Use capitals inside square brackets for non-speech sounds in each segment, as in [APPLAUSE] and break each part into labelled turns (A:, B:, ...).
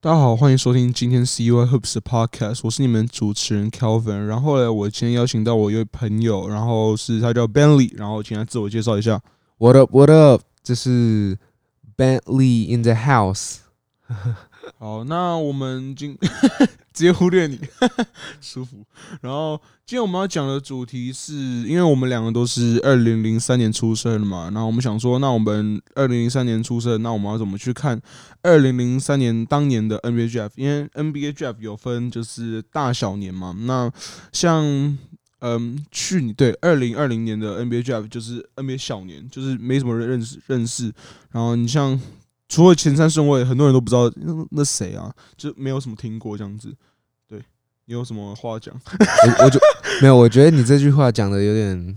A: 大家好，欢迎收听今天 CY Hoops 的 Podcast，我是你们主持人 Kelvin。然后呢，我今天邀请到我一位朋友，然后是他叫 Bentley，然后请他自我介绍一下。
B: What up? What up? 这是 Bentley in the house。
A: 好，那我们今直接忽略你，[LAUGHS] 舒服。然后今天我们要讲的主题是，因为我们两个都是二零零三年出生的嘛，然后我们想说，那我们二零零三年出生，那我们要怎么去看二零零三年当年的 NBA Draft？因为 NBA Draft 有分就是大小年嘛，那像嗯去年对二零二零年的 NBA Draft 就是 NBA 小年，就是没什么人认识认识。然后你像。除了前三顺位，很多人都不知道那那谁啊，就没有什么听过这样子。对，你有什么话讲？
B: 我我就没有，我觉得你这句话讲的有点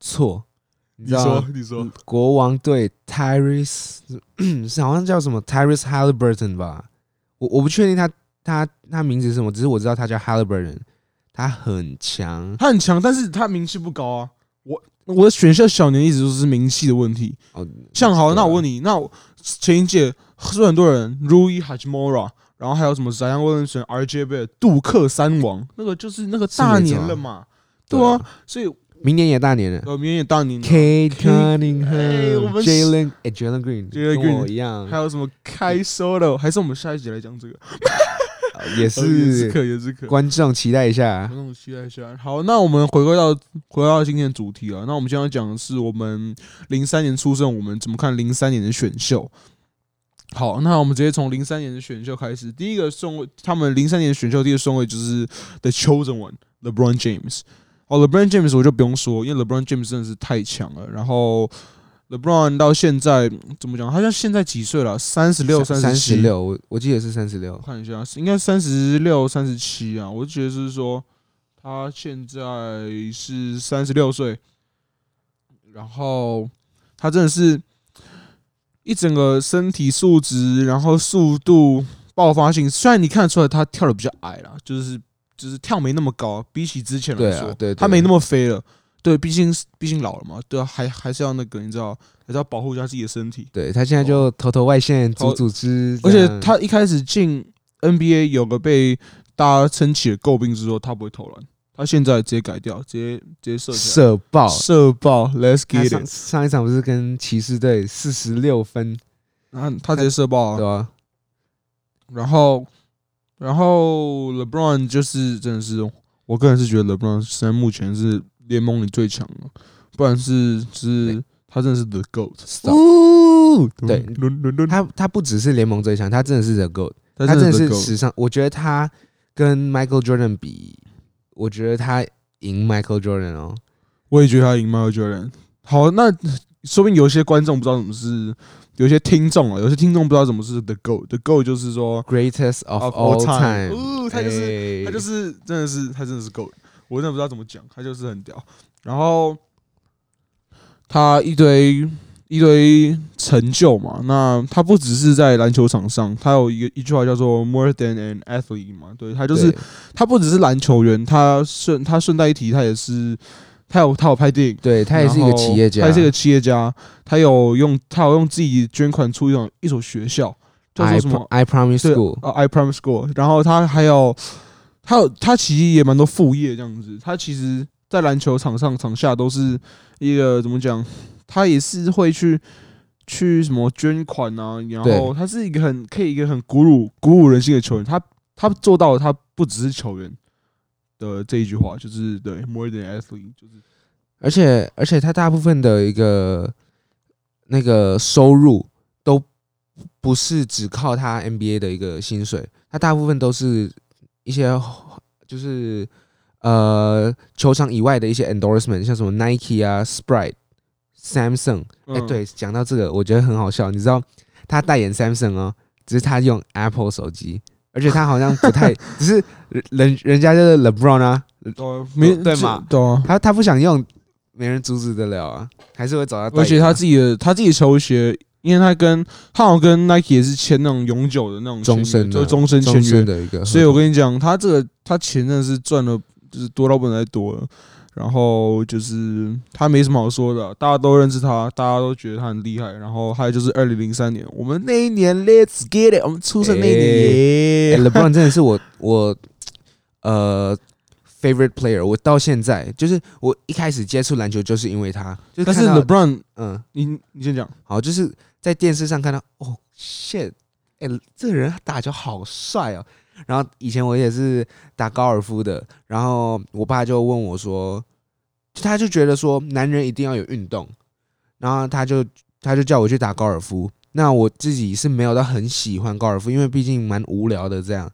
B: 错。你知道？
A: 你说，你说，
B: 国王队 Tyrese [CLEARS THROAT] 是好像叫什么 Tyrese Haliburton 吧？我我不确定他他他名字是什么，只是我知道他叫 Haliburton，他很强，
A: 他很强，但是他名气不高啊。我我的选秀小年一直都是名气的问题。哦，像好，那我问你，那我前一届是很多人，Rui Hachimura，然后还有什么 Zion Williamson、RJ Barrett、杜克三王，那个就是那个大年了嘛？对啊，所以
B: 明年也大年了。
A: 呃，明年也大年。
B: Cade Cunningham、Jalen、Jalen Green、
A: Jalen Green
B: 一样。
A: 还有什么 Kai Sotto？还是我们下一集来讲这个？
B: 也是，
A: 可，也是可。
B: 观众期待一下，
A: 观众期待一下。好，那我们回归到回归到今天的主题啊。那我们今天要讲的是我们零三年出生，我们怎么看零三年的选秀？好，那我们直接从零三年的选秀开始。第一个顺位，他们零三年的选秀第一个顺位就是 The Chosen One，LeBron James。哦，LeBron James 我就不用说，因为 LeBron James 真的是太强了。然后。LeBron 到现在怎么讲？他像现在几岁了？三十六、三十
B: 六，我我记得是三十六。
A: 看一下，应该三十六、三十七啊。我觉得是说他现在是三十六岁，然后他真的是一整个身体素质，然后速度、爆发性。虽然你看得出来他跳的比较矮了，就是就是跳没那么高，比起之前来说，
B: 对啊，对，
A: 他没那么飞了。对，毕竟毕竟老了嘛，对啊，还还是要那个，你知道，还是要保护一下自己的身体。
B: 对，他现在就头头外线组组织，
A: 而且他一开始进 NBA 有个被大家撑起的诟病是说，他不会投篮，他现在直接改掉，直接直接射
B: 射爆
A: 射爆，Let's get it
B: 上。上一场不是跟骑士队四十六分，
A: 然后他直接射爆啊，
B: 对啊。
A: 然后然后 LeBron 就是真的是，我个人是觉得 LeBron 现在目前是。联盟里最强了，不然是是，他真的是 The GOAT。
B: 哦，对，他他不只是联盟最强，他真的是 The GOAT。他真的是史上，我觉得他跟 Michael Jordan 比，我觉得他赢 Michael Jordan 哦。
A: 我也觉得他赢 Michael Jordan。好，那说不定有些观众不知道怎么是，有些听众啊，有些听众不知道怎么是 The GOAT。The GOAT 就是说
B: Greatest of all time。
A: 哦，他就是他就是真的是他真的是 GOAT。我真的不知道怎么讲，他就是很屌。然后他一堆一堆成就嘛，那他不只是在篮球场上，他有一个一句话叫做 “more than an athlete” 嘛，对，他就是他不只是篮球员，他顺他顺带一提，他也是他有他有拍电影，
B: 对他也是一个企业家，
A: 他也是一个企业家，他有用他有用自己捐款出一种一所学校叫做什么
B: I Promise School
A: 啊 I Promise School，然后他还有。他有他其实也蛮多副业这样子，他其实，在篮球场上场下都是一个怎么讲？他也是会去去什么捐款啊，然后他是一个很可以一个很鼓舞鼓舞人心的球员。他他做到了，他不只是球员的这一句话，就是对 more than athlete，就是
B: 而且而且他大部分的一个那个收入都不是只靠他 NBA 的一个薪水，他大部分都是。一些就是呃球场以外的一些 endorsement，像什么 Nike 啊、Sprite、Samsung。哎、欸，对，讲到这个，我觉得很好笑。你知道他代言 Samsung 哦，只是他用 Apple 手机，而且他好像不太，[LAUGHS] 只是人人家就是 LeBron 啊，没对嘛？对啊，他他不想用，没人阻止得了啊，还是会找他。
A: 而且他自己的他自己球鞋。因为他跟他好像跟 Nike 也是签那种永久的那种
B: 终身，
A: 就终身签约
B: 的一个。
A: 所以我跟你讲，他这个他钱真的是赚了，就是多到不能再多了。然后就是他没什么好说的，大家都认识他，大家都觉得他很厉害。然后还有就是二零零三年，我们那一年 Let's get it，我们出生那一年，
B: 欸欸、LeBron 真的是我我呃 favorite player，我到现在就是我一开始接触篮球就是因为他。就是、
A: 但是 LeBron，
B: 嗯，
A: 你你先讲，
B: 好，就是在电视上看到，哦，shit，哎、欸，这个人打球好帅哦。然后以前我也是打高尔夫的，然后我爸就问我说，他就觉得说男人一定要有运动，然后他就他就叫我去打高尔夫。那我自己是没有到很喜欢高尔夫，因为毕竟蛮无聊的这样。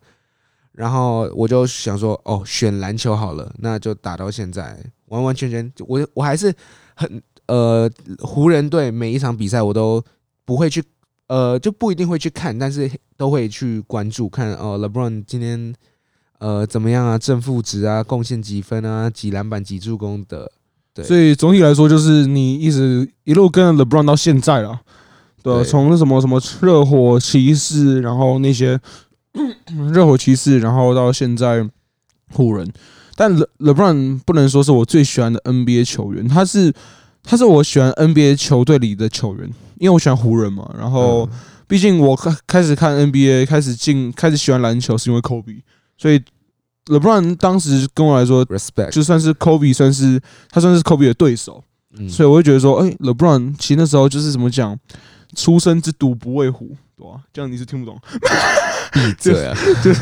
B: 然后我就想说，哦，选篮球好了，那就打到现在，完完全全我我还是很呃湖人队每一场比赛我都不会去。呃，就不一定会去看，但是都会去关注看哦。LeBron 今天呃怎么样啊？正负值啊，贡献几分啊？几篮板几助攻的？对，
A: 所以总体来说，就是你一直一路跟着 LeBron 到现在了。对，从那什么什么热火骑士，然后那些热火骑士，然后到现在湖人。但 Le LeBron 不能说是我最喜欢的 NBA 球员，他是他是我喜欢 NBA 球队里的球员。因为我喜欢湖人嘛，然后毕竟我开开始看 NBA，开始进，开始喜欢篮球是因为 Kobe，所以 LeBron 当时跟我来说
B: ，respect
A: 就算是 Kobe，算是他算是 Kobe 的对手，所以我会觉得说，哎，LeBron 其实那时候就是怎么讲，出生之犊不畏虎，对吧？这样你是听不懂，[LAUGHS]
B: 闭嘴啊！[LAUGHS]
A: 就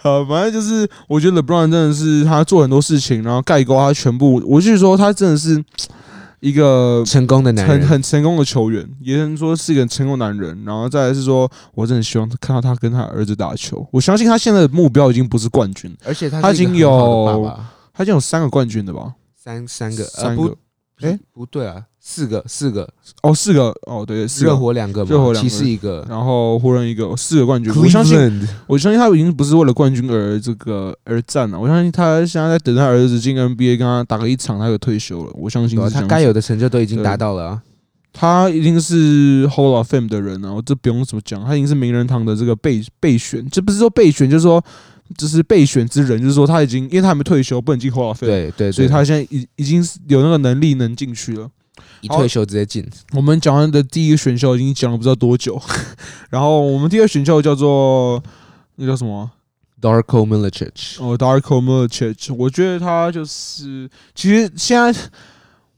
A: 好，反正就是我觉得 LeBron 真的是他做很多事情，然后盖过他全部，我就是说他真的是。一个
B: 成功的男人，
A: 很很成功的球员，也能说是一个成功男人。然后再来是说，我真的希望看到他跟他儿子打球。我相信他现在的目标已经不是冠军，
B: 而且他
A: 他已经有他已经有三个冠军了吧？
B: 三三个，
A: 三个。
B: 哎，不对啊。四个，四个
A: 哦，四个哦，对，
B: 热火两个，
A: 热火两个，
B: 骑士一个，
A: 然后湖人一个，四个冠军。我相信，我相信他已经不是为了冠军而这个而战了。我相信他现在在等他儿子进 NBA，跟他打个一场，他就退休了。我相信
B: 他该有的成就都已经达到了啊。
A: 他一定是 Hall of Fame 的人啊，我这不用怎么讲，他已经是名人堂的这个备备选，这不是说备选，就是说就是备选之人，就是说他已经，因为他还没退休，不能进 Hall of Fame，
B: 对对，
A: 所以他现在已已经有那个能力能进去了。
B: 一退休直接进。
A: 我们讲完的第一个选秀已经讲了不知道多久，[LAUGHS] 然后我们第二选秀叫做那叫什么
B: ？Darko Milicic。
A: 哦，Darko Milicic。我觉得他就是，其实现在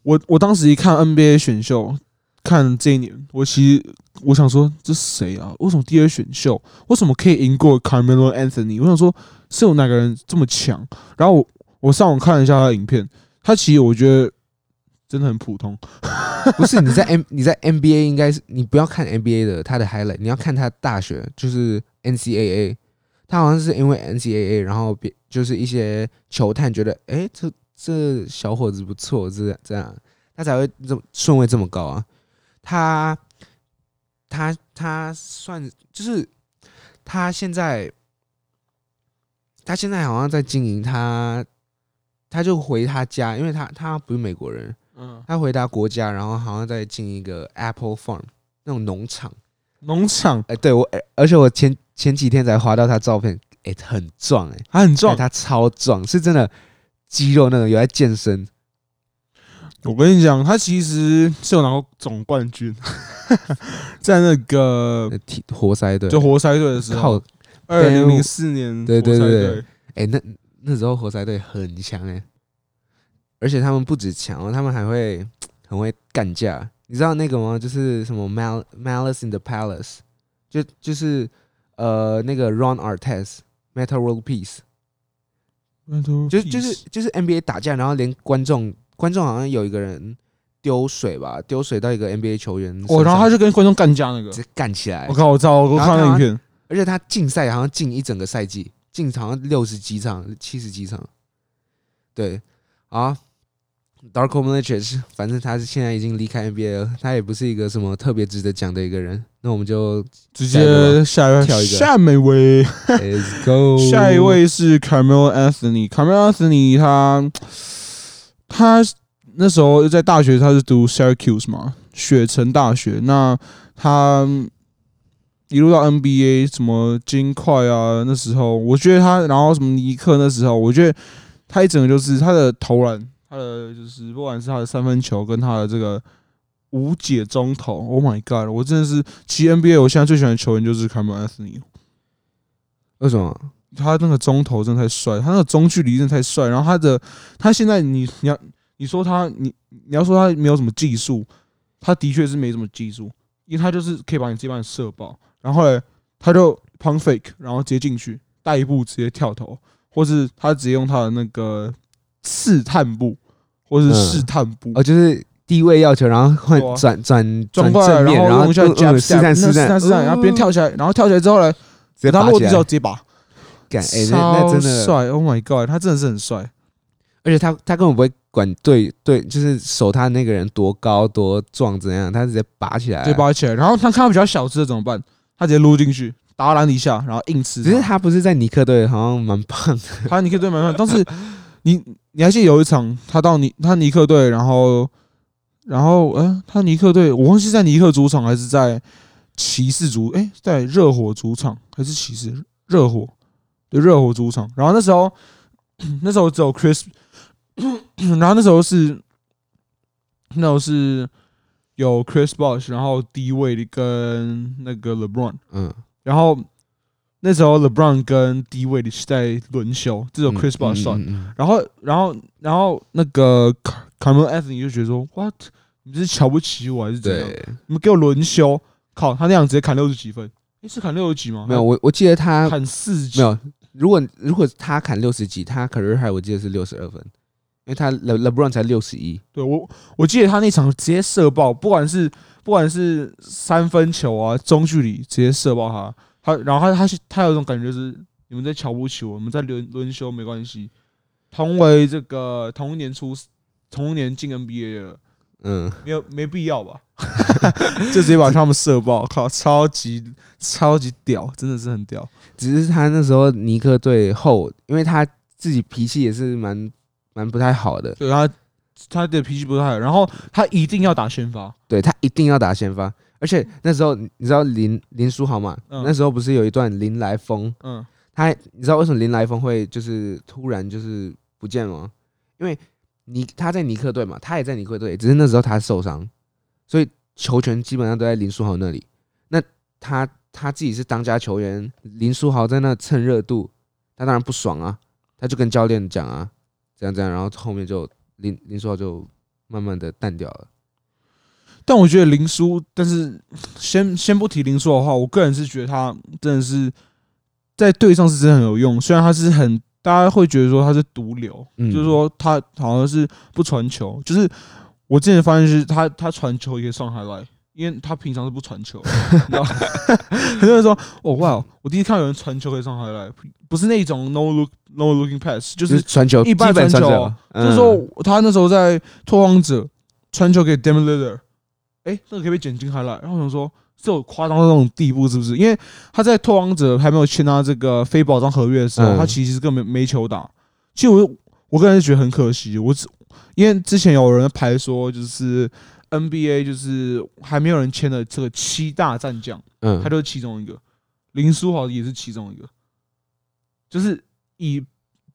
A: 我我当时一看 NBA 选秀，看这一年，我其实我想说这谁啊？为什么第二选秀为什么可以赢过 Carmelo Anthony？我想说是有哪个人这么强？然后我我上网看了一下他的影片，他其实我觉得。真的很普通，[LAUGHS]
B: 不是你在 M 你在 NBA 应该是你不要看 NBA 的他的 highlight，你要看他大学就是 NCAA，他好像是因为 NCAA，然后别就是一些球探觉得哎、欸、这这小伙子不错，这这样他才会这么顺位这么高啊。他他他算就是他现在他现在好像在经营他，他就回他家，因为他他不是美国人。嗯，他回答国家，然后好像在进一个 Apple Farm 那种农场，
A: 农场，
B: 哎，对我，而且我前前几天才滑到他照片，哎，很壮，哎，
A: 他很壮，
B: 他超壮，是真的肌肉那种，有在健身。
A: 我跟你讲，他其实是有拿过总冠军，[LAUGHS] 在那个
B: 活塞队，
A: 就活塞队的时候，二零零四年，
B: 对对对对，哎，那那时候活塞队很强，哎。而且他们不止强，他们还会很会干架。你知道那个吗？就是什么 Mal Malice in the Palace，就就是呃那个 Ron Artest Metta World Peace，就就是就是 NBA 打架，然后连观众观众好像有一个人丢水吧，丢水到一个 NBA 球员，
A: 哦，然后他就跟观众干架那个，
B: 直接干起来。
A: 我靠，我操，我看了影片。
B: 而且他禁赛好像禁一整个赛季，禁好像六十几场、七十几场。对啊。Darko Milicic，反正他是现在已经离开 NBA 了，他也不是一个什么特别值得讲的一个人。那我们就
A: 直接下一位，跳一个下一位
B: ，Let's go。[LAUGHS]
A: 下一位是 Carmelo Anthony。Carmelo Anthony 他他那时候在大学，他是读 Syracuse 嘛，雪城大学。那他一路到 NBA，什么金块啊，那时候我觉得他，然后什么尼克那时候，我觉得。他一整个就是他的投篮，他的就是不管是他的三分球跟他的这个无解中投，Oh my God！我真的是，其实 NBA 我现在最喜欢的球员就是 Carmelo Anthony。
B: 为什么？
A: 他那个中投真的太帅，他那个中距离真的太帅。然后他的他现在你你要你说他你你要说他没有什么技术，他的确是没什么技术，因为他就是可以把你这帮射爆，然后嘞他就 pump fake，然后直接进去带一步直接跳投，或是他直接用他的那个刺探步，或是试探步，
B: 哦，就是低位要求，然后换转转转过来，
A: 然后用一下试探试探试探，然后别人跳起来，然后跳起来之后呢，等他落地之后直接拔。
B: 欸、那那真的
A: 帅！Oh my god，他真的是很帅，
B: 而且他他根本不会管对对，就是守他那个人多高多壮怎样，他直接拔起来，
A: 直接拔起来。然后他看到比较小只的怎么办？他直接撸进去，打到篮底下，然后硬吃。
B: 只是他不是在尼克队，好像蛮胖的。
A: 他尼克队蛮胖，但是你你还记得有一场他到尼他尼克队，然后然后嗯、呃，他尼克队，我忘记在尼克主场还是在骑士主哎、欸，在热火主场还是骑士热火。对，热火主场，然后那时候，[COUGHS] 那时候只有 Chris，[COUGHS] 然后那时候是，那时候是有 Chris Bosh，然后 D Wade 跟那个 LeBron，嗯，然后那时候 LeBron 跟 D Wade 是在轮休，只有 Chris Bosh 算，然后，然后，然后那个 Carmelo Anthony 就觉得说，What，你是瞧不起我还是怎样？你们给我轮休，靠，他那样直接砍六十几分，你是砍六十几吗？
B: 没有，我我记得他
A: 砍四十几，
B: 没有。如果如果他砍六十几，他 career high 我记得是六十二分，因为他 Le LeBron 才六十一。
A: 对我我记得他那场直接射爆，不管是不管是三分球啊，中距离直接射爆他。他然后他他他有一种感觉，就是你们在瞧不起我，我们在轮轮休没关系。同为这个同一年出同一年进 NBA 的，嗯，没有没必要吧？[LAUGHS] 就直接把他们射爆，靠，超级超级屌，真的是很屌。
B: 只是他那时候尼克队后，因为他自己脾气也是蛮蛮不太好的。
A: 对他，他的脾气不太好，然后他一定要打先发，
B: 对他一定要打先发。而且那时候你知道林林书豪嘛？嗯、那时候不是有一段林来疯？嗯，他你知道为什么林来疯会就是突然就是不见了吗？因为尼他在尼克队嘛，他也在尼克队，只是那时候他受伤。所以球权基本上都在林书豪那里。那他他自己是当家球员，林书豪在那蹭热度，他当然不爽啊。他就跟教练讲啊，这样这样，然后后面就林林书豪就慢慢的淡掉了。
A: 但我觉得林书，但是先先不提林书的话，我个人是觉得他真的是在队上是真的很有用。虽然他是很大家会觉得说他是毒瘤，嗯、就是说他好像是不传球，就是。我之前发现是他，他传球也可以上 highlight，因为他平常是不传球。很多人说，哦哇，我第一次看到有人传球可以上 highlight，不是那种 no look no looking pass，就是传球，一般传球。就是说他那时候在拓荒者传球给 Damian 哎，这个可以被剪进 highlight。然后我想说，这有夸张到那种地步是不是？因为他在拓荒者还没有签他这个非保障合约的时候，他其实根本没球打。其实我我个人是觉得很可惜，我只。因为之前有人排说，就是 NBA 就是还没有人签的这个七大战将，嗯，他就是其中一个，林书豪也是其中一个，就是以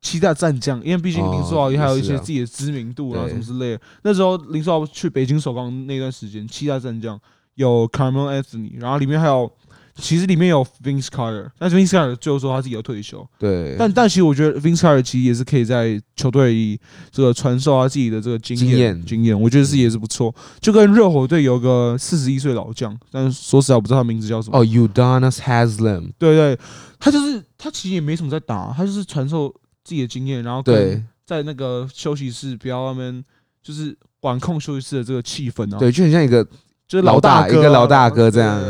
A: 七大战将，因为毕竟林书豪也还有一些自己的知名度啊什么之类的。那时候林书豪去北京首钢那段时间，七大战将有 Carmelo Anthony，然后里面还有。其实里面有 Vince Carter，但是 Vince Carter 最后说他自己要退休。对，但但其实我觉得 Vince Carter 其实也是可以在球队里这个传授他自己的这个经验经验，我觉得是也是不错。就跟热火队有个四十一岁老将，但是说实在我不知道他名字叫什么。哦
B: ，Udonis Haslem。
A: 对对，他就是他其实也没什么在打，他就是传授自己的经验，然后对在那个休息室不要他们就是管控休息室的这个气氛啊。
B: 对，就很像一个就是老大一个老大哥这样。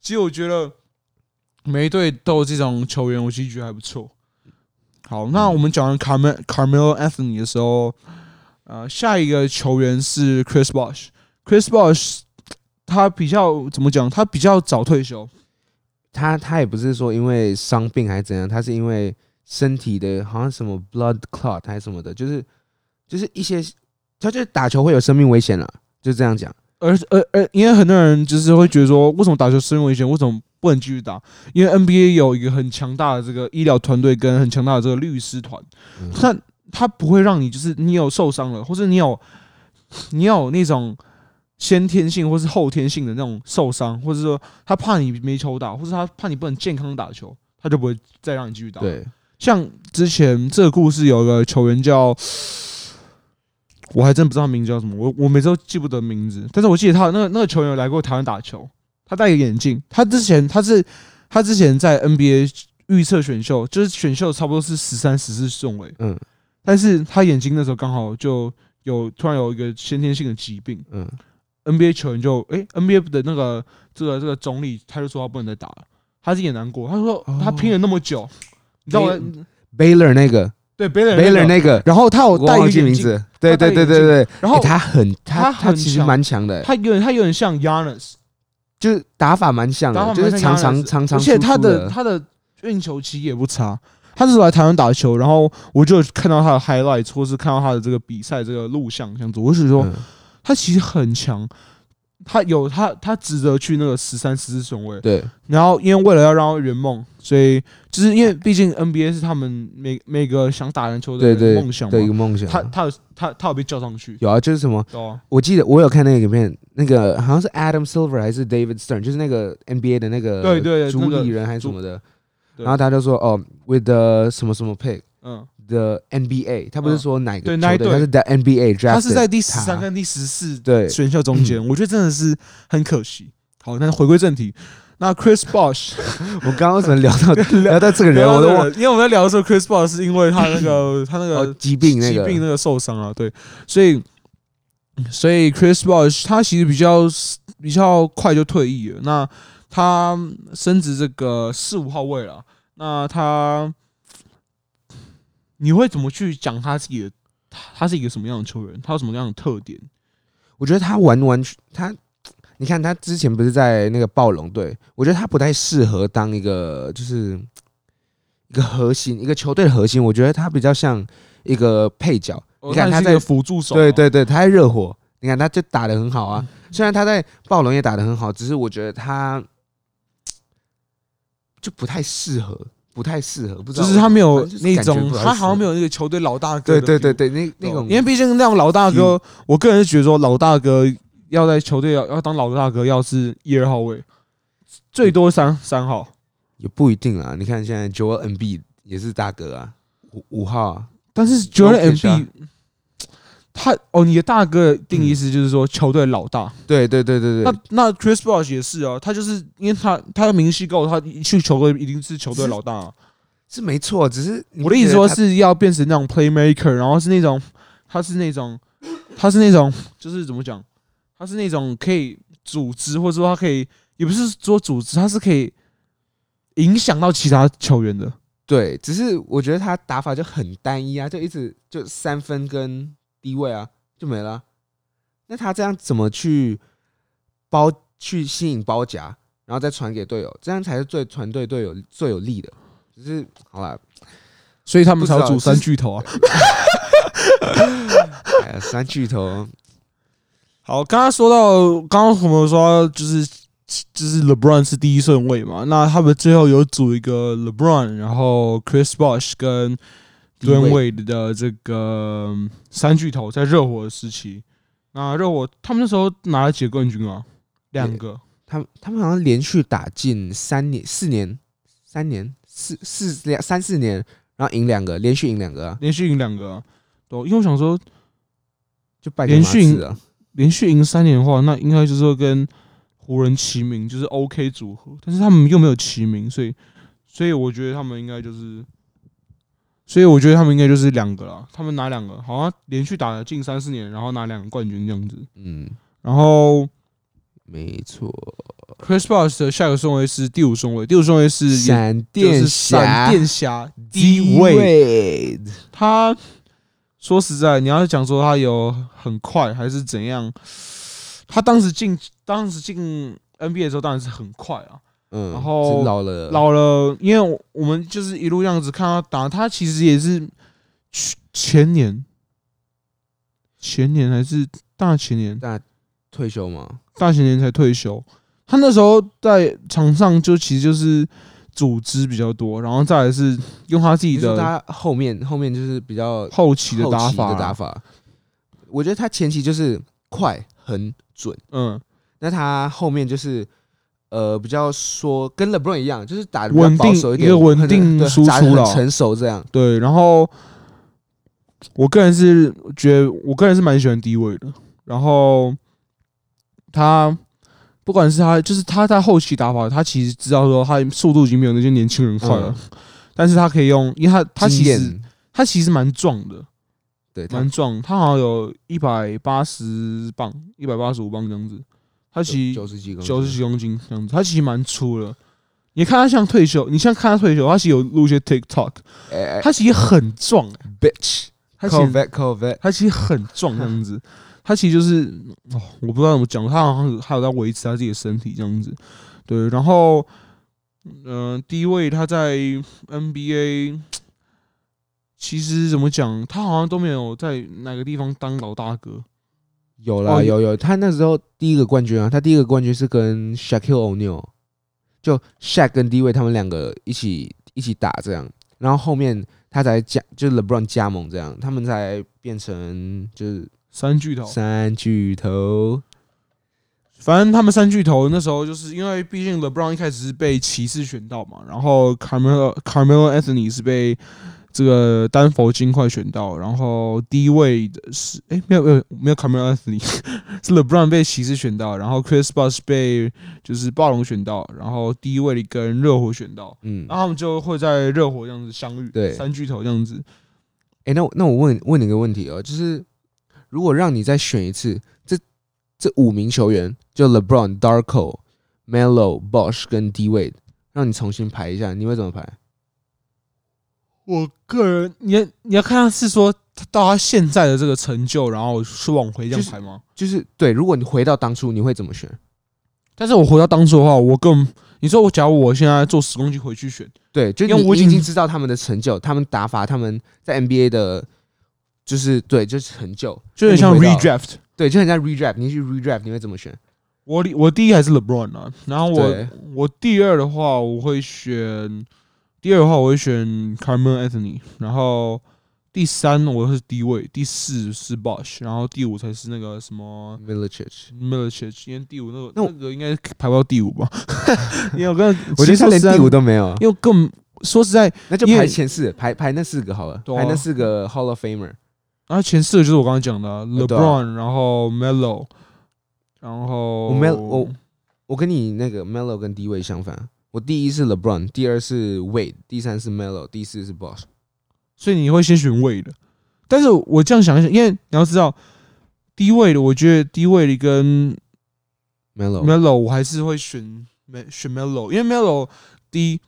A: 其实我觉得每一队都有这种球员，我其实觉得还不错。好，那我们讲完 Carmel Carmelo Anthony 的时候，呃，下一个球员是 Chris Bosh。Chris Bosh 他比较怎么讲？他比较早退休。
B: 他他也不是说因为伤病还是怎样，他是因为身体的好像什么 blood clot 还是什么的，就是就是一些，他就打球会有生命危险了，就这样讲。而
A: 而而，因为很多人就是会觉得说，为什么打球生命危险？为什么不能继续打？因为 NBA 有一个很强大的这个医疗团队跟很强大的这个律师团。他他不会让你就是你有受伤了，或者你有你有那种先天性或是后天性的那种受伤，或者说他怕你没球打，或者他怕你不能健康打球，他就不会再让你继续打。
B: 对，
A: 像之前这个故事有一个球员叫。我还真不知道名字叫什么，我我每次都记不得名字，但是我记得他那个那个球员有来过台湾打球，他戴个眼镜，他之前他是他之前在 NBA 预测选秀，就是选秀差不多是十三十四顺位，嗯，但是他眼睛那时候刚好就有突然有一个先天性的疾病，嗯，NBA 球员就哎、欸、NBA 的那个这个这个总理他就说他不能再打了，他自己也难过，他说他拼了那么久，哦、你知道我
B: Baylor 那个。
A: 对，Baylor
B: 那个，
A: 然后他有戴一个
B: 名字，对对对对对，然后他很
A: 他
B: 他其实蛮强的，
A: 他有点他有点像 Giannis，
B: 就是打法蛮像的，就是常常常常，
A: 而且他的他的运球其实也不差，他是来台湾打球，然后我就看到他的 highlight，或是看到他的这个比赛这个录像这样子，我是说他其实很强。他有他，他值得去那个十三、十四顺位。对，然后因为为了要让他圆梦，所以就是因为毕竟 NBA 是他们每每个想打篮球的梦想嘛，
B: 对，对，对一个梦想。
A: 他他有他他有被叫上去。
B: 有啊，就是什么？啊、我记得我有看那个影片，那个好像是 Adam Silver 还是 David Stern，就是那个 NBA 的那个对对主理人还是什么的。然后他就说：“哦，with the 什么什么 pick。”嗯。的 NBA，他不是说哪个球队，他是在 NBA draft，他
A: 是在第十三跟第十四对。选秀中间，我觉得真的是很可惜。好，那回归正题，那 Chris Bosh，[LAUGHS]
B: 我刚刚怎么聊到 [LAUGHS] 聊到这个人，我都忘，
A: 因为我们在聊的时候，Chris Bosh 是因为他那个 [LAUGHS] 他那个
B: 疾病那
A: 个。疾病那个受伤啊，对，所以所以 Chris Bosh 他其实比较比较快就退役了，那他升职这个四五号位了，那他。你会怎么去讲他自己的？他是一个什么样的球员？他有什么样的特点？
B: 我觉得他完完全他，你看他之前不是在那个暴龙队？我觉得他不太适合当一个就是一个核心，一个球队的核心。我觉得他比较像一个配角。你看他在
A: 辅助手，
B: 对对对，他在热火。你看他就打的很好啊。虽然他在暴龙也打的很好，只是我觉得他 [TSK] 就不太适合。不太适合，不知道
A: 就是他没有那种，他好像没有那个球队老大哥。
B: 对对对对，那那种，
A: 因为毕竟那种老大哥，我个人是觉得说老大哥要在球队要要当老大哥，要是一二号位，最多三三号
B: 也不一定啊。你看现在 Joel Embiid 也是大哥啊，五五号啊。
A: 但是 Joel Embiid 他哦，你的大哥定义是就是说球队老大。
B: 对对对对对。
A: 那那 Chris Bosh 也是啊，他就是因为他他的名气够，他一去球队一定是球队老大啊。
B: 是没错，只是
A: 我的意思说是要变成那种 playmaker，然后是那种他是那种他是那种就是怎么讲，他是那种可以组织或者说他可以也不是说组织，他是可以影响到其他球员的。
B: 对，只是我觉得他打法就很单一啊，就一直就三分跟。低位啊，就没了。那他这样怎么去包去吸引包夹，然后再传给队友？这样才是对团队队友最有利的。只是好了，
A: 所以他们才要组三巨头啊。[LAUGHS]
B: 哎呀，三巨头。
A: 好，刚刚说到，刚刚我们说就是就是 LeBron 是第一顺位嘛？那他们最后有组一个 LeBron，然后 Chris Bosh 跟。Dwyane Wade 的这个三巨头在热火的时期，那热火他们那时候拿了几个冠军啊？两个，
B: 他们他们好像连续打进三年、四年、三年、四四两三四年，然后赢两个，连续赢两个啊，
A: 连续赢两个啊。都因为我想说，
B: 就拜
A: 连续赢连续赢三年的话，那应该就是说跟湖人齐名，就是 OK 组合。但是他们又没有齐名，所以所以我觉得他们应该就是。所以我觉得他们应该就是两个了，他们拿两个，好像连续打了近三四年，然后拿两个冠军这样子。嗯，然后
B: 没错
A: ，Chris Bosh 的下一个顺位是第五顺位，第五顺位是
B: 闪电
A: 闪电侠 D Wade。他说实在，你要是讲说他有很快还是怎样，他当时进当时进 NBA 的时候当然是很快啊。嗯，然后
B: 老了，
A: 老了，因为我们就是一路这样子看他打，他其实也是前年，前年还是大前年
B: 大退休嘛？
A: 大前年才退休。他那时候在场上就其实就是组织比较多，然后再来是用他自己的，
B: 他后面后面就是比较
A: 后期的打法，
B: 打法。我觉得他前期就是快、很准，嗯，那他后面就是呃比较说跟 LeBron 一样，就是打稳定一个稳定输出了，成熟这样。
A: 对，然后我个人是觉得，我个人是蛮喜欢低位的，然后他。不管是他，就是他在后期打法，他其实知道说他速度已经没有那些年轻人快了，嗯、但是他可以用，因为他他其实他其实蛮壮的，
B: 对，
A: 蛮壮，他好像有一百八十磅，一百八十五磅这样子，他其实九十几公九十几公斤这样子，他其实蛮粗的。你看他像退休，你像看他退休，他其实有录一些 TikTok，他其实很壮
B: ，bitch，他其实
A: 他其实很壮这样子。他其实就是哦，我不知道怎么讲，他好像还有在维持他自己的身体这样子，对。然后，嗯、呃，第一位他在 NBA，其实怎么讲，他好像都没有在哪个地方当老大哥。
B: 有啦，有有，他那时候第一个冠军啊，他第一个冠军是跟 Shaquille O'Neal，就 Shaq 跟 D 位他们两个一起一起打这样，然后后面他才加，就是 LeBron 加盟这样，他们才变成就是。
A: 三巨头，
B: 三巨头，
A: 反正他们三巨头那时候就是因为，毕竟 LeBron 一开始是被骑士选到嘛，然后 Carmelo Carmelo Anthony 是被这个丹佛金块选到，然后 D 位的是哎、欸、没有没有没有 Carmelo Anthony 是 LeBron 被骑士选到，然后 Chris Bosh 被就是暴龙选到，然后 D 位跟热火选到，嗯，然后他们就会在热火这样子相遇，
B: 对，
A: 三巨头这样子。
B: 哎、欸，那那我问问你个问题哦，就是。如果让你再选一次，这这五名球员就 LeBron、Darko、Melo、Bosh 跟 D Wade，让你重新排一下，你会怎么排？
A: 我个人，你要你要看他是说他到他现在的这个成就，然后是往回这样排吗？
B: 就是、就是、对，如果你回到当初，你会怎么选？
A: 但是我回到当初的话，我更你说我假如我现在做时光机回去选，
B: 对，就因为我已经知道他们的成就，他们打法，他们在 NBA 的。就是对，就是成就，
A: 就很像 redraft，
B: 对，就很像 redraft。你去 redraft，你会怎么选？
A: 我我第一还是 LeBron 啊，然后我我第二的话，我会选第二的话，我会选 Carmelo Anthony，然后第三我是 D 位，第四是 Bosh，然后第五才是那个什么
B: Milicic，Milicic，
A: 因为第五那个那个应该排不到第五吧？[LAUGHS] 因为我跟
B: 我觉得他连第五都没有，
A: 因为更说实在，
B: 那就排前四，排排那四个好了，排那四个 Hall of Famer。
A: 然后前四个就是我刚刚讲的、啊、LeBron，然后 Melo，然后
B: 我 Mel 我我跟你那个 Melo 跟 D 位相反，我第一是 LeBron，第二是 Wade，第三是 Melo，第四是 Boss
A: 所以你会先选 Wade 的。但是我这样想一想，因为你要知道低位的，我觉得低位的跟
B: Melo
A: Melo 我还是会选选 Melo，因为 Melo 第一，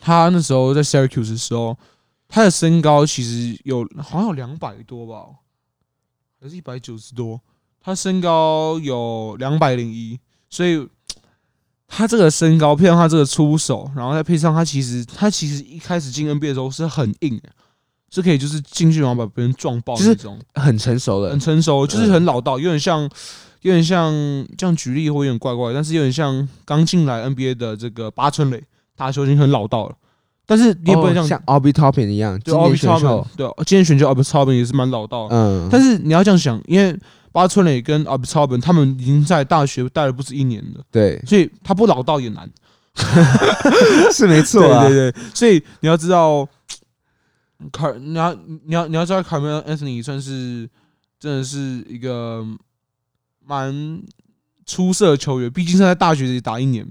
A: 他那时候在 Syracuse 的时候。他的身高其实有好像有两百多吧，还是一百九十多？他身高有两百零一，所以他这个身高配上他这个出手，然后再配上他其实他其实一开始进 NBA 的时候是很硬的，是可以就是进去然后把别人撞爆那种，
B: 很成熟的，
A: 很成熟，就是很老道，有点像有点像这样举例会有点怪怪，但是有点像刚进来 NBA 的这个八村垒打球已经很老道了。但是你也不能像
B: 像 Obi Toppin 一样，
A: 对 Obi Toppin，对，今天选秀 Obi Toppin 也是蛮老道。嗯，但是你要这样想，因为八村垒跟 Obi Toppin 他们已经在大学待了不止一年了，
B: 对，
A: 所以他不老道也难，[LAUGHS]
B: 是没错啊，
A: 对对对。所以你要知道，卡，你要你要你要知道，Carmelo Anthony 算是真的是一个蛮出色的球员，毕竟是在大学里打一年，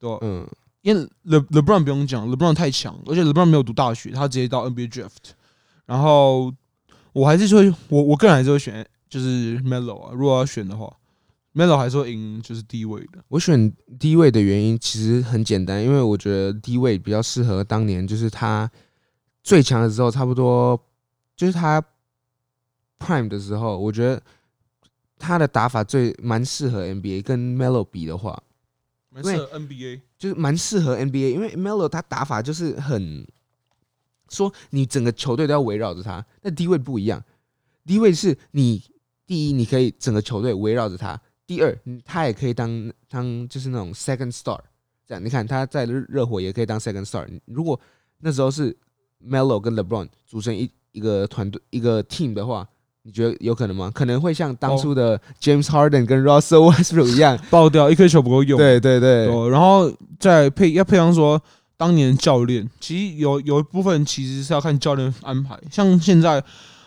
A: 对吧？嗯。因为 Le LeBron 不用讲，LeBron 太强，而且 LeBron 没有读大学，他直接到 NBA draft。然后我还是说，我我个人还是会选就是 Melo 啊，如果要选的话，Melo 还是会赢就是低位的。
B: 我选低位的原因其实很简单，因为我觉得低位比较适合当年就是他最强的时候，差不多就是他 Prime 的时候，我觉得他的打法最蛮适合 NBA，跟 Melo 比的话。
A: 蛮适合 NBA，
B: 就是蛮适合 NBA，因为 Melo 他打法就是很说你整个球队都要围绕着他，但低位不一样低位是你第一你可以整个球队围绕着他，第二他也可以当当就是那种 second star，这样你看他在热火也可以当 second star。如果那时候是 Melo 跟 LeBron 组成一一个团队一个 team 的话，你觉得有可能吗？可能会像当初的 James Harden 跟 Russell Westbrook 一样 [LAUGHS]
A: 爆掉，一颗球不够用。
B: 对对对，
A: 然后再配要配上说，当年教练其实有有一部分其实是要看教练安排，像现在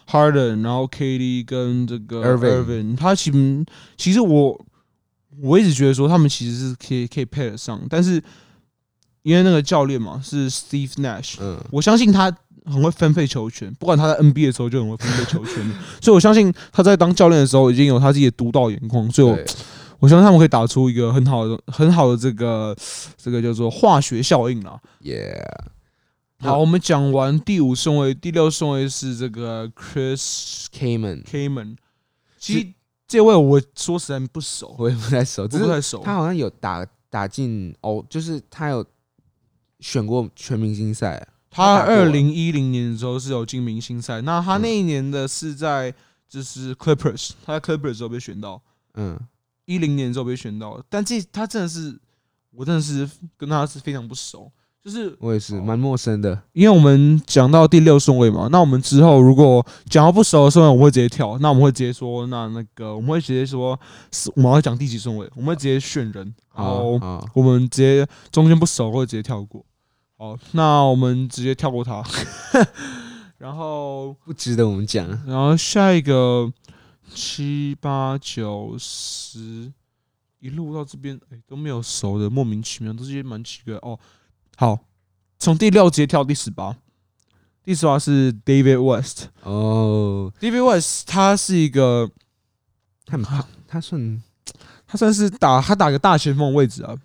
A: Harden，然后 KD 跟这个 Irving，他其实其实我我一直觉得说他们其实是可以可以配得上，但是因为那个教练嘛是 Steve Nash，嗯，我相信他。很会分配球权，不管他在 NBA 的时候就很会分配球权，[LAUGHS] 所以我相信他在当教练的时候已经有他自己的独到眼光，所以我我相信他们可以打出一个很好的、很好的这个这个叫做化学效应啦。
B: Yeah，
A: 好，我们讲完第五顺位，第六顺位是这个 Chris
B: Kaman。
A: Kaman，其实这位我说实在不熟，
B: 我也不太熟，
A: 不太熟。
B: 他好像有打打进哦，就是他有选过全明星赛。
A: 他二零一零年的时候是有进明星赛，那他那一年的是在就是 Clippers，他在 Clippers 的时候被选到，嗯，一零年的时候被选到，但这他真的是，我真的是跟他是非常不熟，就是
B: 我也是蛮陌生的，
A: 因为我们讲到第六顺位嘛，那我们之后如果讲到不熟的顺位，我们会直接跳，那我们会直接说，那那个我们会直接说，是我们要讲第几顺位，我们会直接选人，好，我们直接中间不熟会直接跳过。好，那我们直接跳过它，[LAUGHS] 然后
B: 不值得我们讲。
A: 然后下一个七八九十一路到这边，哎、欸，都没有熟的，莫名其妙，都是些蛮奇怪哦。好，从第六直接跳第十八，第十八是 David West
B: 哦
A: ，David West 他是一个，
B: 他他他算
A: 他算是打他打个大前锋的位置啊。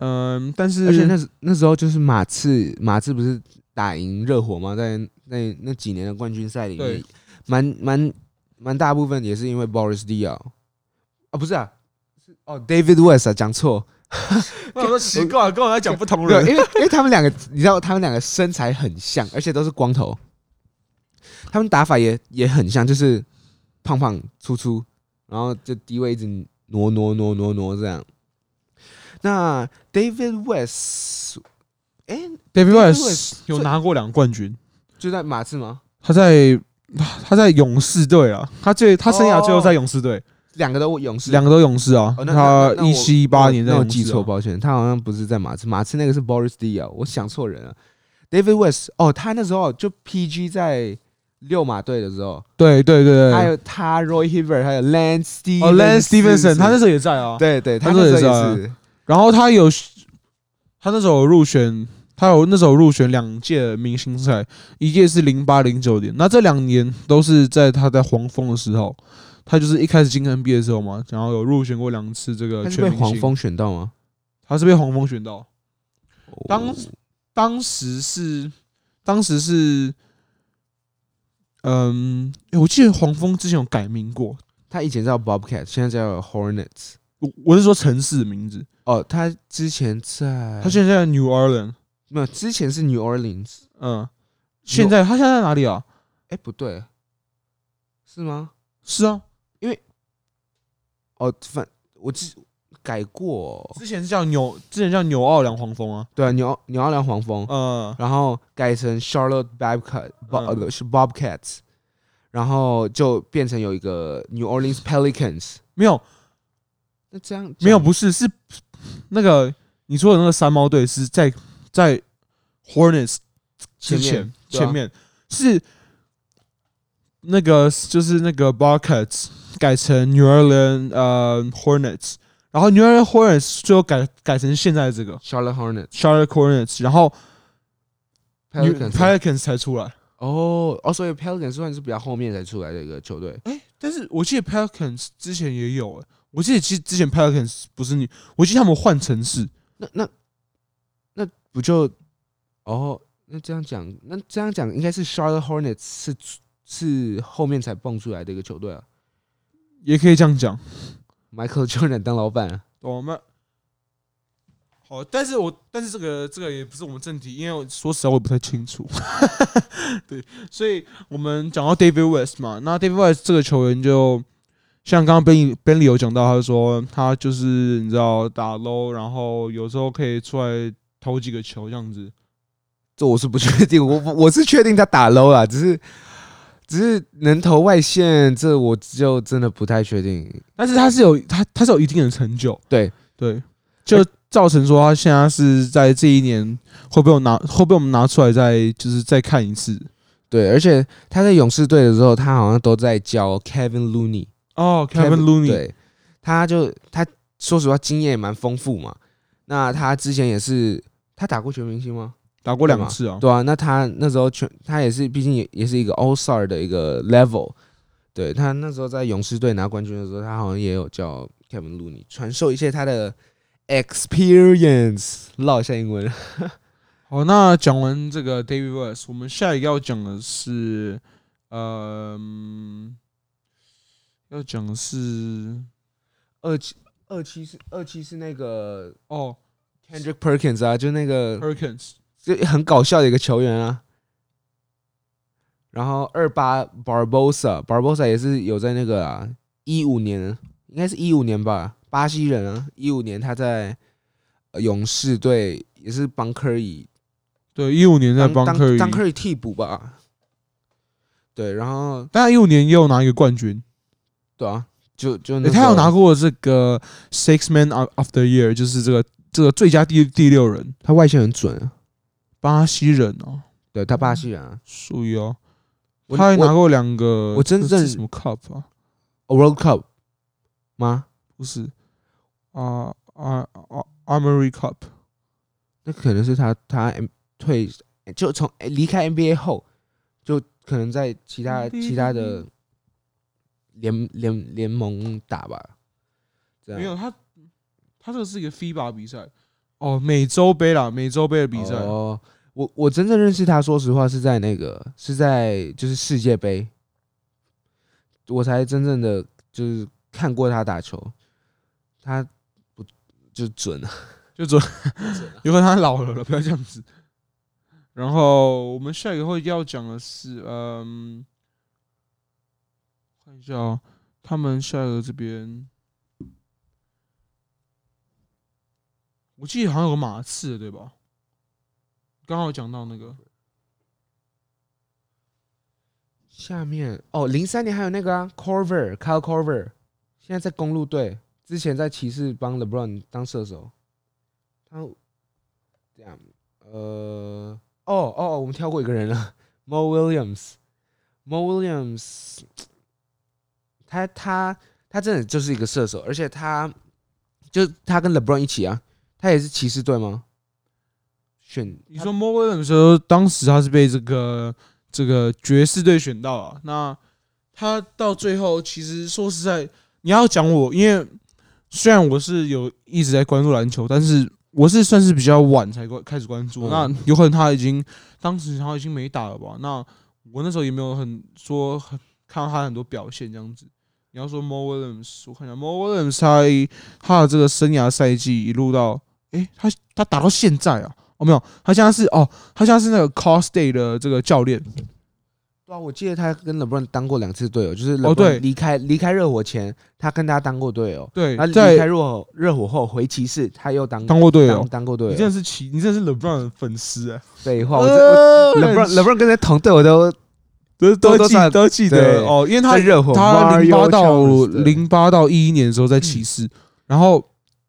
A: 嗯，但是
B: 而且那时那时候就是马刺，马刺不是打赢热火吗？在那那几年的冠军赛里面，蛮蛮蛮大部分也是因为 Boris Diaw 啊，不是啊，是哦 David West 啊，讲错，[LAUGHS]
A: 我说奇怪，跟我在讲不同人，
B: 因为因为他们两个，你知道他们两个身材很像，而且都是光头，他们打法也也很像，就是胖胖粗粗，然后就低位一直挪挪挪挪挪这样。那 David West，哎、欸、
A: ，David West 有拿过两个冠军，
B: 就在马刺吗？
A: 他在他在勇士队啊，他最他生涯最后在勇士队，
B: 两、哦、个都勇士，
A: 两个都勇士啊。哦、他一七一八年在勇士、啊，
B: 我记错，抱歉，他好像不是在马刺，马刺那个是 Boris Diaw，我想错人了。David West，哦，他那时候就 PG 在六马队的时候，
A: 对对对对，
B: 还有他 Roy Hibbert，还有 Lance Stephenson，
A: 哦，Lance Stephenson，他那时候也在啊，
B: 对对，他那时候也是。啊。
A: 然后他有，他那时候入选，他有那时候入选两届明星赛，一届是零八零九年，那这两年都是在他在黄蜂的时候，他就是一开始进 NBA 的时候嘛，然后有入选过两次这个全明星。他是被
B: 黄蜂选到吗？
A: 他是被黄蜂选到。当当时是当时是，嗯，我记得黄蜂之前有改名过，
B: 他以前叫 Bobcat，现在叫 Hornets。
A: 我我是说城市的名字。
B: 哦，他之前在，
A: 他现在在 New Orleans，
B: 没有，之前是 New Orleans，
A: 嗯，现在他现在在哪里啊？
B: 哎，不对，是吗？
A: 是啊，
B: 因为，哦，反我之改过，
A: 之前是叫纽，之前叫纽奥良黄蜂啊，
B: 对啊，纽纽奥良黄蜂，嗯，然后改成 Charlotte Bobcat，呃，是 Bobcats，然后就变成有一个 New Orleans Pelicans，
A: 没有，
B: 那这样
A: 没有，不是是。那个你说的那个山猫队是在在 Hornets 之前前面，前面是那个就是那个 Bobcats 改成 New Orleans 呃 Hornets，然后 New Orleans Hornets 最后改改成现在这个
B: Charlotte Hornets
A: Charlotte Hornets，然后 Pelicans Pelicans 才出来
B: 哦哦，所以 Pelicans 算是比较后面才出来的一个球队。
A: 哎，但是我记得 Pelicans 之前也有哎。我记得其实之前 Pelicans 不是你，我记得他们换城市，
B: 那那那不就哦？那这样讲，那这样讲应该是 Charlotte Hornets 是是后面才蹦出来的一个球队啊，
A: 也可以这样讲。
B: Michael Jordan 当老板，
A: 我们好，但是我但是这个这个也不是我们正题，因为我说实话我也不太清楚。[LAUGHS] 对，所以我们讲到 David West 嘛，那 David West 这个球员就。像刚刚 Ben Ben 里有讲到，他说他就是你知道打 low，然后有时候可以出来投几个球这样子。
B: 这我是不确定，我我是确定他打 low 啊，只是只是能投外线，这我就真的不太确定。
A: 但是他是有他他是有一定的成就，
B: 对
A: 对，就造成说他现在是在这一年会被我拿会被我们拿出来再就是再看一次。
B: 对，而且他在勇士队的时候，他好像都在教 Kevin Looney
A: 哦，Kevin Looney，
B: 对，他就他说实话经验也蛮丰富嘛。那他之前也是他打过全明星吗？
A: 打过两次啊，
B: 对啊，那他那时候全他也是，毕竟也也是一个 All Star 的一个 level。对，他那时候在勇士队拿冠军的时候，他好像也有叫 Kevin Looney 传授一些他的 experience，唠一下英文。[LAUGHS]
A: 好，那讲完这个 David West，我们下一个要讲的是，呃，要讲的是
B: 二七二七是二七是那个哦，Kendrick Perkins 啊，就那个
A: Perkins。
B: 就很搞笑的一个球员啊，然后二八 Barbosa，Barbosa 也是有在那个啊，一五年应该是一五年吧，巴西人啊，一五年他在勇士队也是帮 Curry，
A: 对，一五年在帮 Curry
B: 当 Curry 替补吧，对，然后
A: 但一五年也有拿一个冠军，
B: 对啊，就就、
A: 欸、他有拿过这个 Six Man of the Year，就是这个这个最佳第第六人，
B: 他外线很准啊。
A: 巴西人哦，
B: 对他巴西人啊，
A: 属于哦，他还拿过两个，
B: 我真正
A: 什么 cup 啊
B: ？World Cup 吗？
A: 不是啊啊啊，Armory Cup，
B: 那可能是他他退就从离开 NBA 后，就可能在其他其他的联联联盟打吧。
A: 没有他，他这个是一个 FIBA 比赛哦，美洲杯啦，美洲杯的比赛
B: 哦。我我真正认识他，说实话是在那个是在就是世界杯，我才真正的就是看过他打球，他不就准了，
A: 就准，有可能他老了了，不要这样子。然后我们下一个会要讲的是，嗯，看一下哦，他们下一个这边，我记得好像有个马刺，对吧？刚好讲到那个，
B: 下面哦，零三年还有那个啊，Corver，Kyle Corver，现在在公路队，之前在骑士帮 LeBron 当射手。他这样，呃，哦哦，我们跳过一个人了，Mo Williams，Mo Williams，[TSK] 他他他真的就是一个射手，而且他就他跟 LeBron 一起啊，他也是骑士队吗？选
A: 你说 Mo Williams 的时候，当时他是被这个这个爵士队选到啊。那他到最后，其实说实在，你要讲我，因为虽然我是有一直在关注篮球，但是我是算是比较晚才关开始关注。那有可能他已经当时他已经没打了吧？那我那时候也没有很说很看到他很多表现这样子。你要说 Mo Williams，我看一下 Mo Williams 他他的这个生涯赛季一路到，诶，他他打到现在啊。哦，没有，他现在是哦，他现在是那个 Cal State 的这个教练。
B: 对啊，我记得他跟 LeBron 当过两次队友，就是哦，对，离开离开热火前，他跟他当过队友。
A: 对，
B: 他离开热火热火后回骑士，他又当
A: 当过队友，
B: 当过队友。
A: 你真的是骑，你真的是 LeBron 的粉丝啊！
B: 废话，我这 LeBron LeBron 跟他同队，我都
A: 都都记都记得哦，因为他热火，他零八到零八到一一年的时候在骑士，然后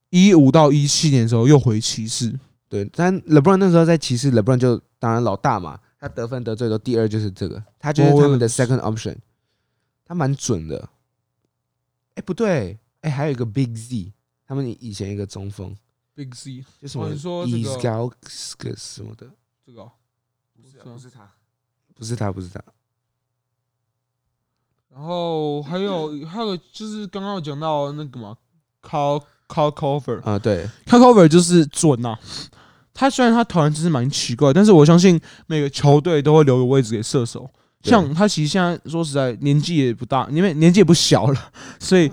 A: 一五到一七年的时候又回骑士。
B: 对，但 LeBron 那时候在骑士，LeBron 就当然老大嘛，他得分得最多，第二就是这个，他就是他们的 second option，他蛮准的。哎，不对，哎，还有一个 Big Z，他们以前一个中锋
A: ，Big Z，
B: 就什么
A: Ilgauskas
B: 什么的，
A: 这个
B: 不是不是他，不是他，不是他。
A: 然后还有还有就是刚刚讲到那个嘛，Kyle Kyle Korver
B: 啊，对
A: ，Kyle Korver 就是准呐。他虽然他投篮姿势蛮奇怪，但是我相信每个球队都会留个位置给射手。像他其实现在说实在年纪也不大，因为年纪也不小了，[LAUGHS] 所以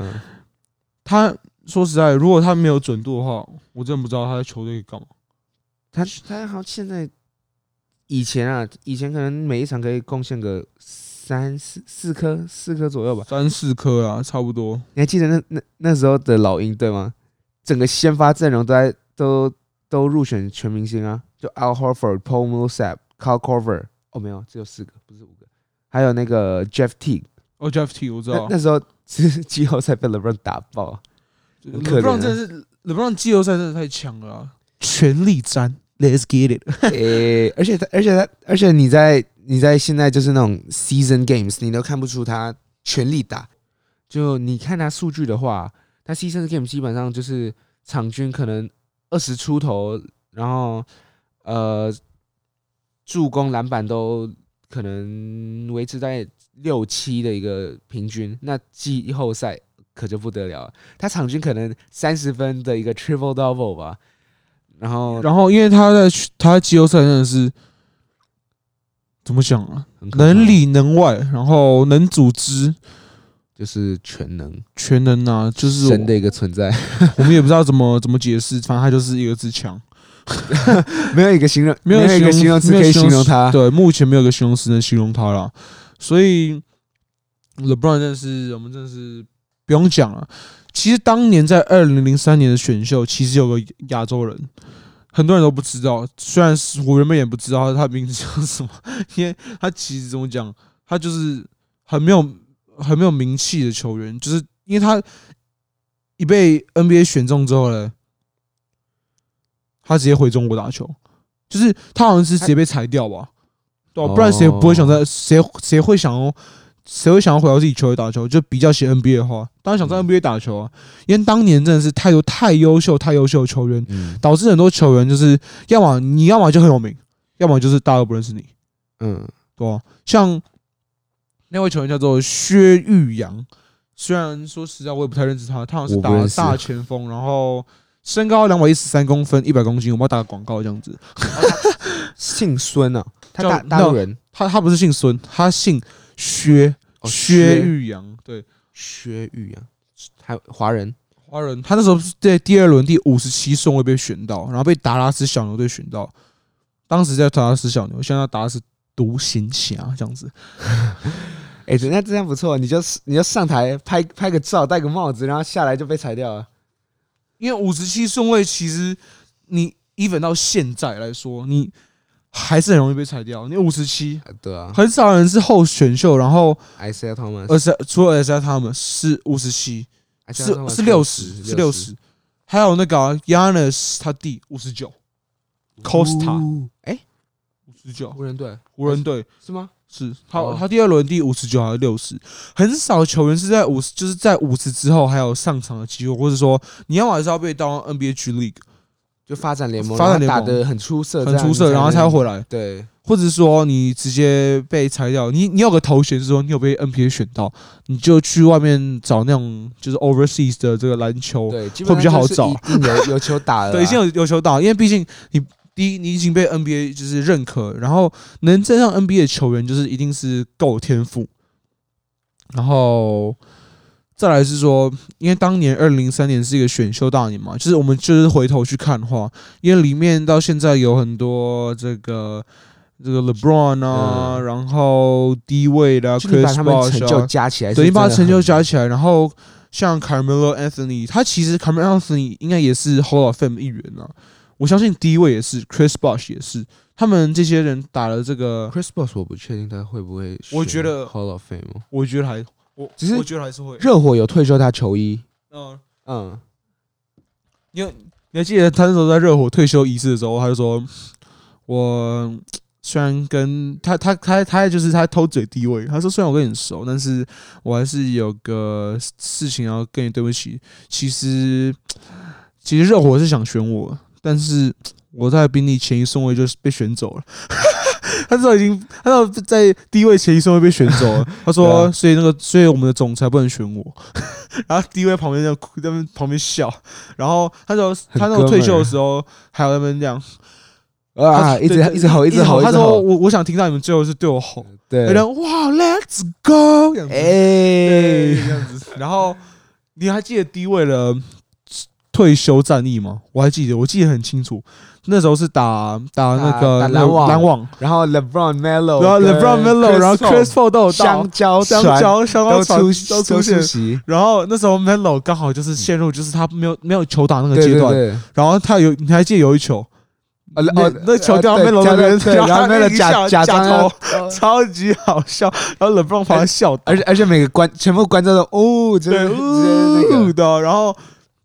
A: 他说实在，如果他没有准度的话，我真的不知道他在球队干嘛。
B: 他他好像现在以前啊，以前可能每一场可以贡献个三四四颗四颗左右吧，
A: 三四颗啊，差不多。
B: 你还记得那那那时候的老鹰队吗？整个先发阵容都在都都入选全明星啊，就 Al Horford、Paul Millsap、Kyle Korver，哦没有，只有四个，不是五个，还有那个 Jeff Teague，
A: 哦 Jeff Teague 我知道，
B: 那，那时候是 [LAUGHS] 季后赛被 LeBron 打爆
A: ，LeBron 真的是 LeBron 季后赛真的太强了，啊，全力战，Let's get it，[LAUGHS]
B: 诶、欸，而且他而且他而且你在你在现在就是那种 Season Games，你都看不出他全力打，就你看他数据的话。他 season game 基本上就是场均可能二十出头，然后呃助攻篮板都可能维持在六七的一个平均。那季后赛可就不得了了，他场均可能三十分的一个 triple double 吧。然后，
A: 然后因为他在他季后赛真的是怎么讲啊？能里能外，然后能组织。
B: 就是全能，
A: 全能啊，就是
B: 神的一个存在。[LAUGHS]
A: 我们也不知道怎么怎么解释，反正他就是一个自强，[LAUGHS]
B: 没有一个 [LAUGHS] 形容，没有一个形容词可以形容他。
A: 对，目前没有一个形容词能形容他了。所以，LeBron 真的是我们真的是不用讲了。其实当年在二零零三年的选秀，其实有个亚洲人，很多人都不知道。虽然是我原本也不知道他的名字叫什么，因为他其实怎么讲，他就是很没有。很没有名气的球员，就是因为他一被 NBA 选中之后呢，他直接回中国打球，就是他好像是直接被裁掉吧，对，不然谁不会想在谁谁会想哦谁会想要回到自己球队打球？就比较喜欢 NBA 的话，当然想在 NBA 打球啊，因为当年真的是太多太优秀太优秀的球员，导致很多球员就是要么你要么就很有名，要么就是大家都不认识你，嗯，对吧？像。那位球员叫做薛玉阳，虽然说实在我也不太认识他，他好像是打大前锋，然后身高两百一十三公分，一百公斤，我们要打个广告这样子。
B: 姓孙啊，[LAUGHS] 他大大陆人，
A: 他他不是姓孙，他姓薛，薛玉阳，对，
B: 薛玉阳，还华人，
A: 华人，他那时候是在第二轮第五十七顺位被选到，然后被达拉斯小牛队选到，当时在达拉斯小牛，现在达拉斯独行侠这样子。[LAUGHS]
B: 哎、欸，人家这样不错，你就你就上台拍拍个照，戴个帽子，然后下来就被裁掉了。
A: 因为五十七顺位，其实你 even 到现在来说，你还是很容易被裁掉。你五十七，
B: 对啊，
A: 很少人是后选秀，然后
B: Isaiah Thomas，
A: 而且除了 Isaiah Thomas 是五十七，是是六十，是六十，还有那个 Giannis 他弟五十九，Costa，哎，五十九，
B: 湖人队，
A: 湖人队
B: 是吗？
A: 是他，他第二轮第五十九还是六十？很少球员是在五十，就是在五十之后还有上场的机会，或者说你要还是要被当 NBA G League
B: 就发展联盟，
A: 发展联
B: 盟打得很出色，
A: 很出色，然后才会回来。
B: 对，
A: 或者说你直接被裁掉，你你有个头衔是说你有被 NBA 选到，你就去外面找那种就是 Overseas 的这个篮球，对，会比较好找，
B: 有有球打了，[LAUGHS]
A: 对，已经有有球打，因为毕竟你。第一，你已经被 NBA 就是认可，然后能站上 NBA 的球员，就是一定是够天赋。然后再来是说，因为当年二零零三年是一个选秀大年嘛，就是我们就是回头去看的话，因为里面到现在有很多这个这个 LeBron 啊，嗯、然后低位的啊，Chris Bosh
B: 成就加起来，
A: 等于把成就加起来，然后像 Carmelo Anthony，他其实 Carmelo Anthony 应该也是 Hall of Fame 一员啊。我相信第一位也是 Chris Bosh 也是，他们这些人打了这个
B: Chris Bosh，我不确定他会不会。
A: 我觉得
B: Hall of Fame，
A: 我觉得还我
B: 只是
A: 我觉得还是会。
B: 热火有退休他球衣，
A: 嗯嗯，因为你还记得他那时候在热火退休仪式的时候，他就说：“我虽然跟他他他他就是他偷嘴低位，他说虽然我跟你熟，但是我还是有个事情要跟你对不起。其实其实热火是想选我。”但是我在宾利前一顺位就被选走了，[LAUGHS] 他知道已经，他知道在第一位前一顺位被选走了。他说，所以那个，所以我们的总裁不能选我。然后第一位旁边在哭，在旁边笑。然后他说，他那个退休的时候还有他们这样
B: 啊，一直一直吼，一直吼。
A: 他说，我我想听到你们最后是对我吼，
B: 对，
A: 然后哇，Let's go，哎，这样子。然后你还记得第一位了？退休战役吗？我还记得，我记得很清楚。那时候是打打那个
B: 篮网，
A: 篮网，
B: 然后 LeBron Melo，
A: 然后 LeBron Melo，然后 Chris Paul 都有
B: 香蕉
A: 香蕉香蕉船都出
B: 现，
A: 然后那时候 Melo 刚好就是陷入就是他没有没有球打那个阶段，然后他有你还记得有一球。哦，那球掉到 Melo 那边，[LAUGHS] 然后 Melo 假假头，超级好笑。然后 LeBron 旁边笑，
B: 而且而且每个观全部观众都哦，真的
A: 那个的。然后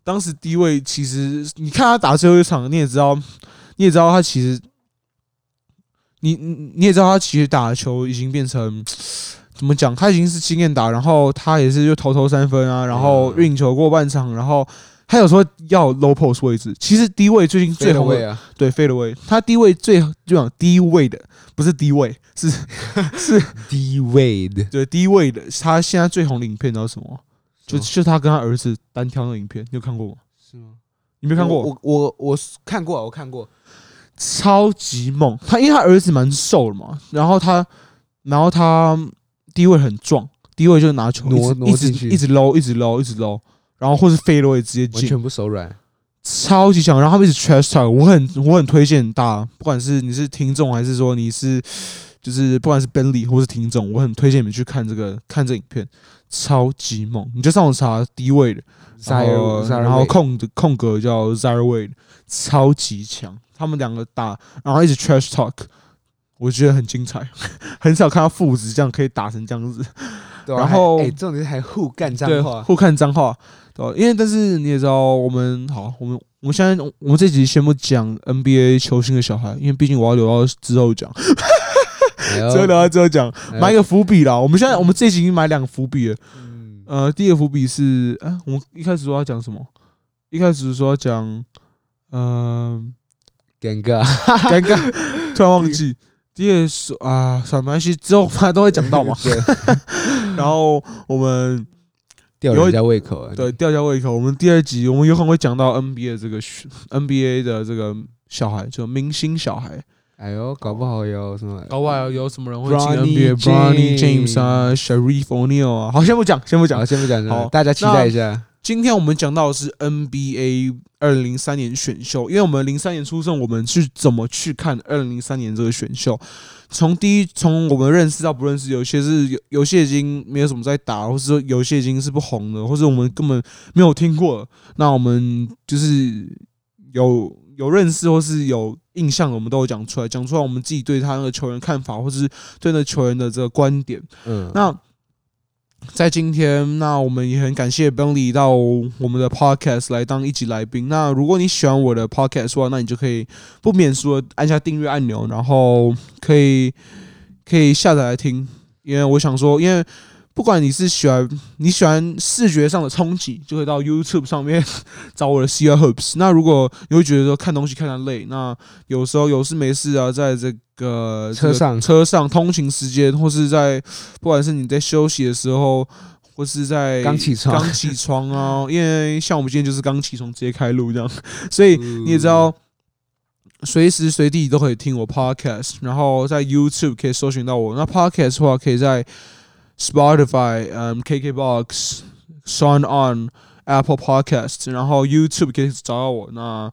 A: 当时低位其实你看他打最后一场，你也知道，你也知道他其实，你你也知道他其实打球已经变成 [TSK] 怎么讲？他已经是经验打，然后他也是就投投三分啊，然后运球过半场，然后。他有时候要 low post 位置，其实低位最近最红的，对 fade away，他低位最就讲低位的，不是低位，是是 [LAUGHS]
B: 低位的，
A: 对低位的。他现在最红的影片你知道什么？就就他跟他儿子单挑那影片，你有看过吗？是吗？你没看过？
B: 我我我看过，我看过，
A: 超级猛。他因为他儿子蛮瘦的嘛，然后他然后他低位很壮，低位就拿球
B: 挪挪进去，
A: 一直 low，一直 low，一直 low。然后或是飞了，我也直接进，
B: 完全不手软，
A: 超级强。然后他们一直 trash talk，我很我很推荐大家，不管是你是听众还是说你是就是不管是 Bentley 或是听众，我很推荐你们去看这个看这影片，超级猛。你就上网查低位的，然后然后空的空格叫 Wade，超级强。他们两个打，然后一直 trash talk，我觉得很精彩，很少看到父子这样可以打成这样子。[LAUGHS] 然后，
B: 哎，重点是还互干脏话，
A: 互看脏话。对因为但是你也知道，我们好，我们我们现在我们这集先不讲 NBA 球星的小孩，因为毕竟我要留到之后讲，之后留到之后讲，埋一个伏笔啦。我们现在我们这集已经埋两个伏笔了。嗯呃，第一个伏笔是，哎，我们一开始说要讲什么？一开始说要讲，嗯，
B: 尴尬，
A: 尴尬，[LAUGHS] 突然忘记。第二是啊，什么关系？之后反正都会讲到嘛。对然后我们。
B: 吊人家胃口，
A: 对，吊人家胃口。我们第二集，我们有可能会讲到 NBA 这个 NBA 的这个小孩，就明星小孩。
B: 哎呦，搞不好有什么？
A: 搞不好有什么人会进 NBA？Bronny James 啊，Shareef O'Neal 啊。好，先不讲，先不讲，
B: 先不讲。好，大家期待一下。
A: 今天我们讲到的是 NBA 二零零三年选秀，因为我们零三年出生，我们是怎么去看二零零三年这个选秀？从第一，从我们认识到不认识，有些是有，有些已经没有什么在打，或是说有些已经是不红的，或者我们根本没有听过。那我们就是有有认识或是有印象的，我们都有讲出来，讲出来我们自己对他那个球员看法，或是对那球员的这个观点。嗯，那。在今天，那我们也很感谢 Bentley 到我们的 Podcast 来当一级来宾。那如果你喜欢我的 Podcast 的话，那你就可以不免说按下订阅按钮，然后可以可以下载来听。因为我想说，因为不管你是喜欢你喜欢视觉上的冲击，就可以到 YouTube 上面 [LAUGHS] 找我的 CR Hoops。那如果你会觉得说看东西看得累，那有时候有事没事啊，在这个个
B: 车上
A: 车上通勤时间，或是在不管是你在休息的时候，或是在
B: 刚起床
A: 刚起床啊，[LAUGHS] 因为像我们今天就是刚起床直接开录这样，所以你也知道，随时随地都可以听我 podcast，然后在 YouTube 可以搜寻到我。那 podcast 的话，可以在 Spotify、嗯 KKBox、Sound On、Apple Podcast，然后 YouTube 可以找到我。那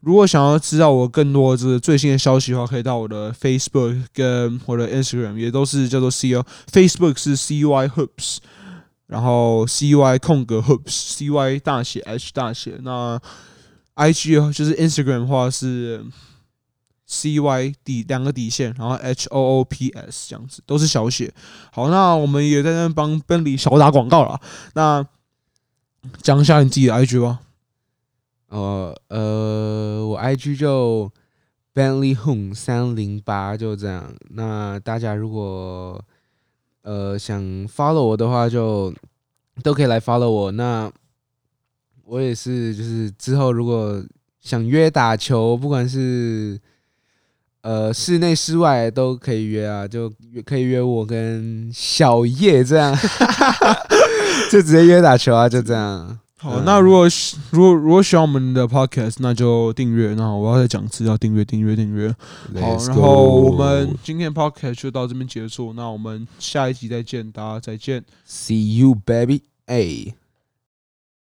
A: 如果想要知道我更多这最新的消息的话，可以到我的 Facebook 跟我的 Instagram，也都是叫做 C O。Facebook 是 C Y Hoops，然后 C Y 空格 Hoops，C Y 大写 H 大写。那 IG 就是 Instagram 的话是 C Y 底两个底线，然后 H O O P S 这样子，都是小写。好，那我们也在那帮 Benly 小打广告了。那讲一下你自己的 IG 吧。
B: 呃，呃，我 IG 就 Bentley Hung 三零八就这样。那大家如果呃想 follow 我的话，就都可以来 follow 我。那我也是，就是之后如果想约打球，不管是呃室内室外都可以约啊，就可以约我跟小叶这样，[LAUGHS] 就直接约打球啊，就这样。
A: 好，那如果如果如果喜欢我们的 podcast，那就订阅。那我要再讲一次，要订阅订阅订阅。好，然后我们今天 podcast 就到这边结束。那我们下一集再见，大家再见。
B: See you, baby. 哎。